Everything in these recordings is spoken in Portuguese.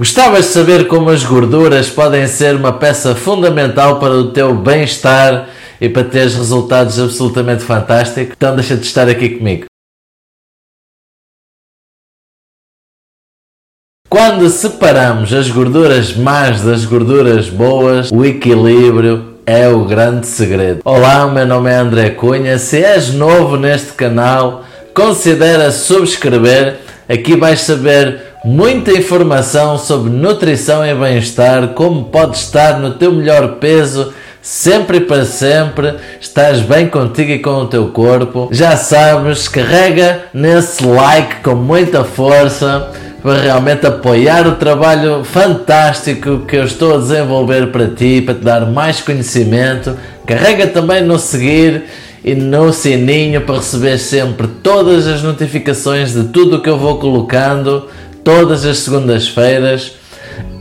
Gostavas de saber como as gorduras podem ser uma peça fundamental para o teu bem-estar e para teres resultados absolutamente fantásticos? Então deixa de estar aqui comigo. Quando separamos as gorduras más das gorduras boas, o equilíbrio é o grande segredo. Olá, o meu nome é André Cunha. Se és novo neste canal, considera subscrever. Aqui vais saber muita informação sobre nutrição e bem-estar, como podes estar no teu melhor peso sempre e para sempre, estás bem contigo e com o teu corpo. Já sabes, carrega nesse like com muita força para realmente apoiar o trabalho fantástico que eu estou a desenvolver para ti, para te dar mais conhecimento. Carrega também no seguir e no sininho para receber sempre todas as notificações de tudo o que eu vou colocando todas as segundas-feiras.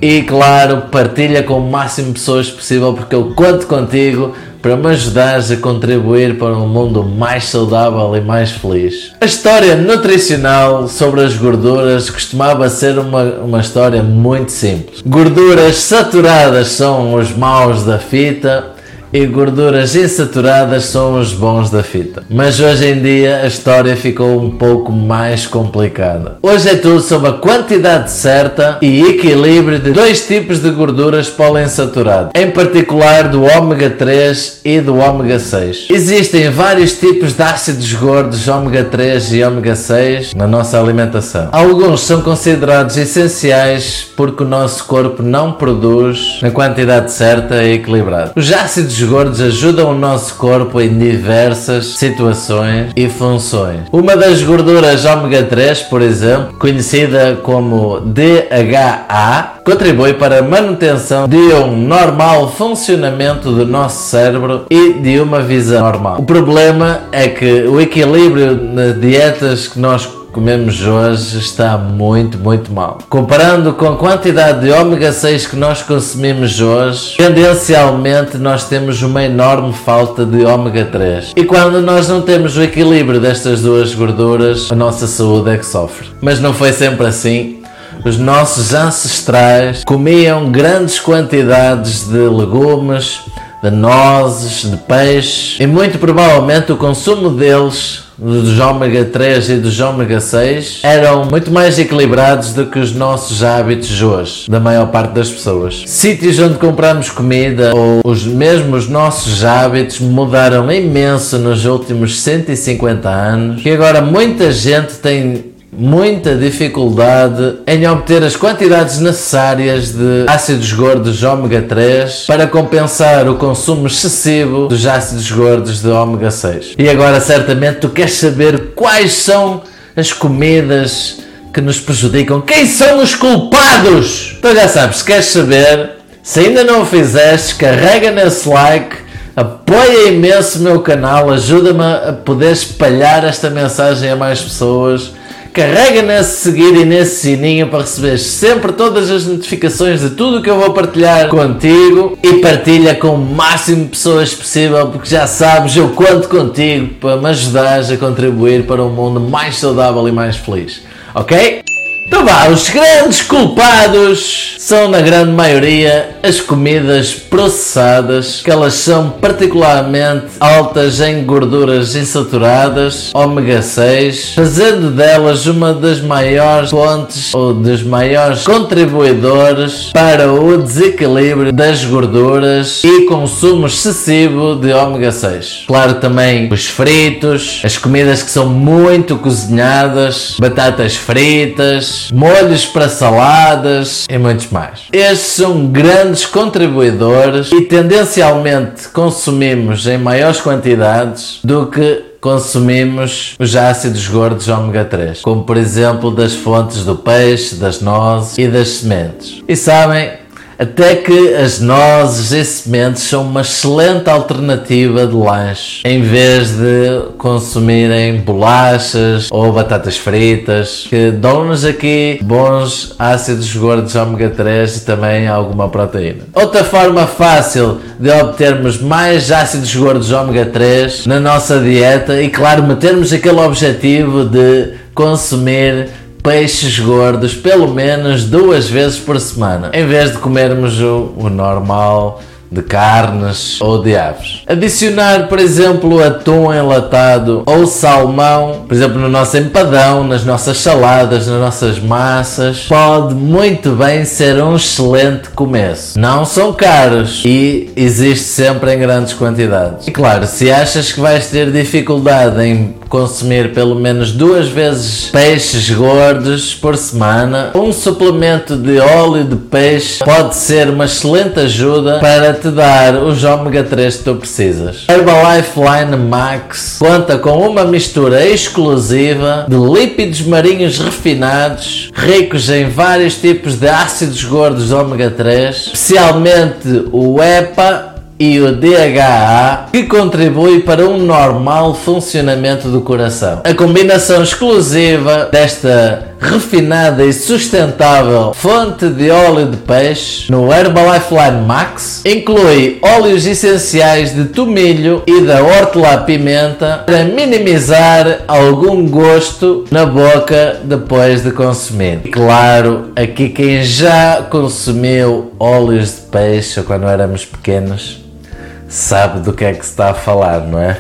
E claro, partilha com o máximo de pessoas possível porque eu conto contigo para me ajudares a contribuir para um mundo mais saudável e mais feliz. A história nutricional sobre as gorduras costumava ser uma, uma história muito simples. Gorduras saturadas são os maus da fita e gorduras insaturadas são os bons da fita. Mas hoje em dia a história ficou um pouco mais complicada. Hoje é tudo sobre a quantidade certa e equilíbrio de dois tipos de gorduras poliinsaturadas, em particular do ômega 3 e do ômega 6. Existem vários tipos de ácidos gordos ômega 3 e ômega 6 na nossa alimentação. Alguns são considerados essenciais porque o nosso corpo não produz na quantidade certa e equilibrada. Os ácidos ácidos gordos ajudam o nosso corpo em diversas situações e funções. Uma das gorduras ômega 3, por exemplo, conhecida como DHA, contribui para a manutenção de um normal funcionamento do nosso cérebro e de uma visão normal. O problema é que o equilíbrio nas dietas que nós comemos hoje está muito, muito mal. Comparando com a quantidade de ômega 6 que nós consumimos hoje, tendencialmente nós temos uma enorme falta de ômega 3. E quando nós não temos o equilíbrio destas duas gorduras, a nossa saúde é que sofre. Mas não foi sempre assim. Os nossos ancestrais comiam grandes quantidades de legumes, de nozes, de peixe, e muito provavelmente o consumo deles dos ômega 3 e dos ômega 6 eram muito mais equilibrados do que os nossos hábitos hoje, da maior parte das pessoas. Sítios onde compramos comida ou os mesmos nossos hábitos mudaram imenso nos últimos 150 anos, que agora muita gente tem muita dificuldade em obter as quantidades necessárias de ácidos gordos ômega 3 para compensar o consumo excessivo dos ácidos gordos de ômega 6. E agora, certamente, tu queres saber quais são as comidas que nos prejudicam? Quem são os culpados? Então já sabes, queres saber, se ainda não o fizeste, carrega nesse like apoia imenso o meu canal, ajuda-me a poder espalhar esta mensagem a mais pessoas Carrega nesse seguir e nesse sininho para receber sempre todas as notificações de tudo que eu vou partilhar contigo e partilha com o máximo de pessoas possível, porque já sabes, eu conto contigo para me ajudares a contribuir para um mundo mais saudável e mais feliz. Ok? Então vá, os grandes culpados são na grande maioria as comidas processadas, que elas são particularmente altas em gorduras insaturadas, ômega 6, fazendo delas uma das maiores fontes ou dos maiores contribuidores para o desequilíbrio das gorduras e consumo excessivo de ômega 6. Claro também os fritos, as comidas que são muito cozinhadas, batatas fritas, molhos para saladas e muitos mais. Estes são grandes contribuidores e tendencialmente consumimos em maiores quantidades do que consumimos os ácidos gordos ômega 3, como por exemplo das fontes do peixe, das nozes e das sementes. E sabem, até que as nozes e sementes são uma excelente alternativa de lanche, em vez de consumirem bolachas ou batatas fritas, que dão-nos aqui bons ácidos gordos ômega 3 e também alguma proteína. Outra forma fácil de obtermos mais ácidos gordos ômega 3 na nossa dieta e, claro, metermos aquele objetivo de consumir peixes gordos pelo menos duas vezes por semana, em vez de comermos o, o normal de carnes ou de aves. Adicionar, por exemplo, atum enlatado ou salmão, por exemplo, no nosso empadão, nas nossas saladas, nas nossas massas, pode muito bem ser um excelente começo. Não são caros e existe sempre em grandes quantidades. E claro, se achas que vais ter dificuldade em consumir pelo menos duas vezes peixes gordos por semana, um suplemento de óleo de peixe pode ser uma excelente ajuda para te dar os ômega 3 que tu precisas. Herbalife Line Max conta com uma mistura exclusiva de lípidos marinhos refinados, ricos em vários tipos de ácidos gordos ômega 3, especialmente o EPA e o DHA, que contribui para um normal funcionamento do coração. A combinação exclusiva desta refinada e sustentável fonte de óleo de peixe no Herbalife Line Max inclui óleos essenciais de tomilho e da hortelã-pimenta para minimizar algum gosto na boca depois de consumir. E claro, aqui quem já consumiu óleos de peixe quando éramos pequenos sabe do que é que se está a falar, não é?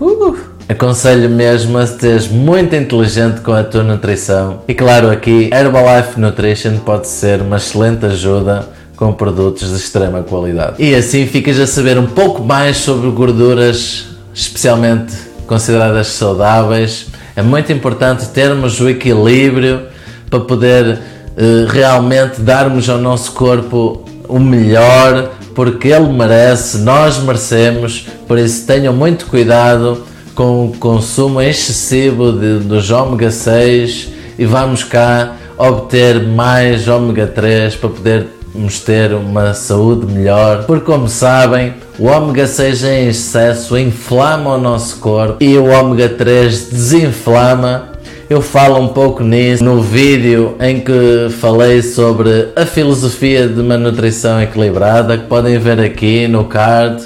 Uh. Aconselho mesmo a seres muito inteligente com a tua nutrição. E claro, aqui Herbalife Nutrition pode ser uma excelente ajuda com produtos de extrema qualidade. E assim ficas a saber um pouco mais sobre gorduras, especialmente consideradas saudáveis. É muito importante termos o equilíbrio para poder uh, realmente darmos ao nosso corpo o melhor porque ele merece, nós merecemos, por isso tenham muito cuidado com o consumo excessivo de, dos ômega 6 e vamos cá obter mais ômega 3 para podermos ter uma saúde melhor, porque como sabem, o ômega 6 em excesso inflama o nosso corpo e o ômega 3 desinflama eu falo um pouco nisso no vídeo em que falei sobre a filosofia de uma nutrição equilibrada, que podem ver aqui no card.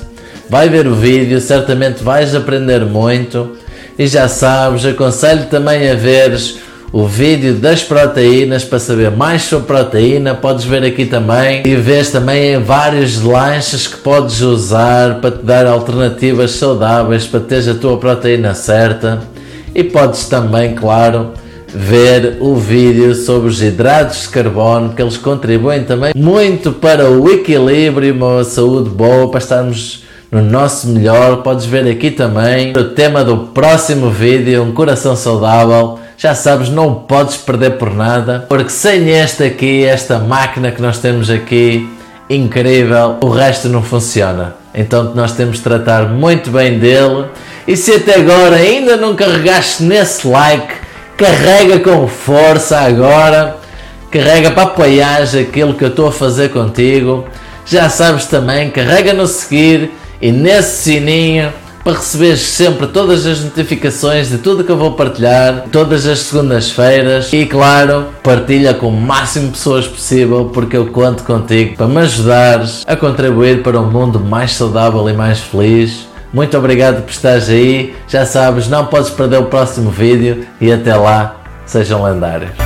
Vai ver o vídeo, certamente vais aprender muito. E já sabes, aconselho também a veres o vídeo das proteínas para saber mais sobre proteína. Podes ver aqui também e vês também vários lanches que podes usar para te dar alternativas saudáveis para teres a tua proteína certa e podes também, claro, ver o vídeo sobre os hidratos de carbono, que eles contribuem também muito para o equilíbrio uma saúde boa, para estarmos no nosso melhor. Podes ver aqui também o tema do próximo vídeo, um coração saudável. Já sabes, não podes perder por nada, porque sem este aqui, esta máquina que nós temos aqui, incrível, o resto não funciona. Então nós temos de tratar muito bem dele e se até agora ainda não carregaste nesse like, carrega com força agora. Carrega para apoiar aquilo que eu estou a fazer contigo. Já sabes também, carrega no seguir e nesse sininho para receber sempre todas as notificações de tudo que eu vou partilhar, todas as segundas-feiras. E claro, partilha com o máximo de pessoas possível, porque eu conto contigo para me ajudares a contribuir para um mundo mais saudável e mais feliz. Muito obrigado por estares aí. Já sabes, não podes perder o próximo vídeo e até lá, sejam lendários.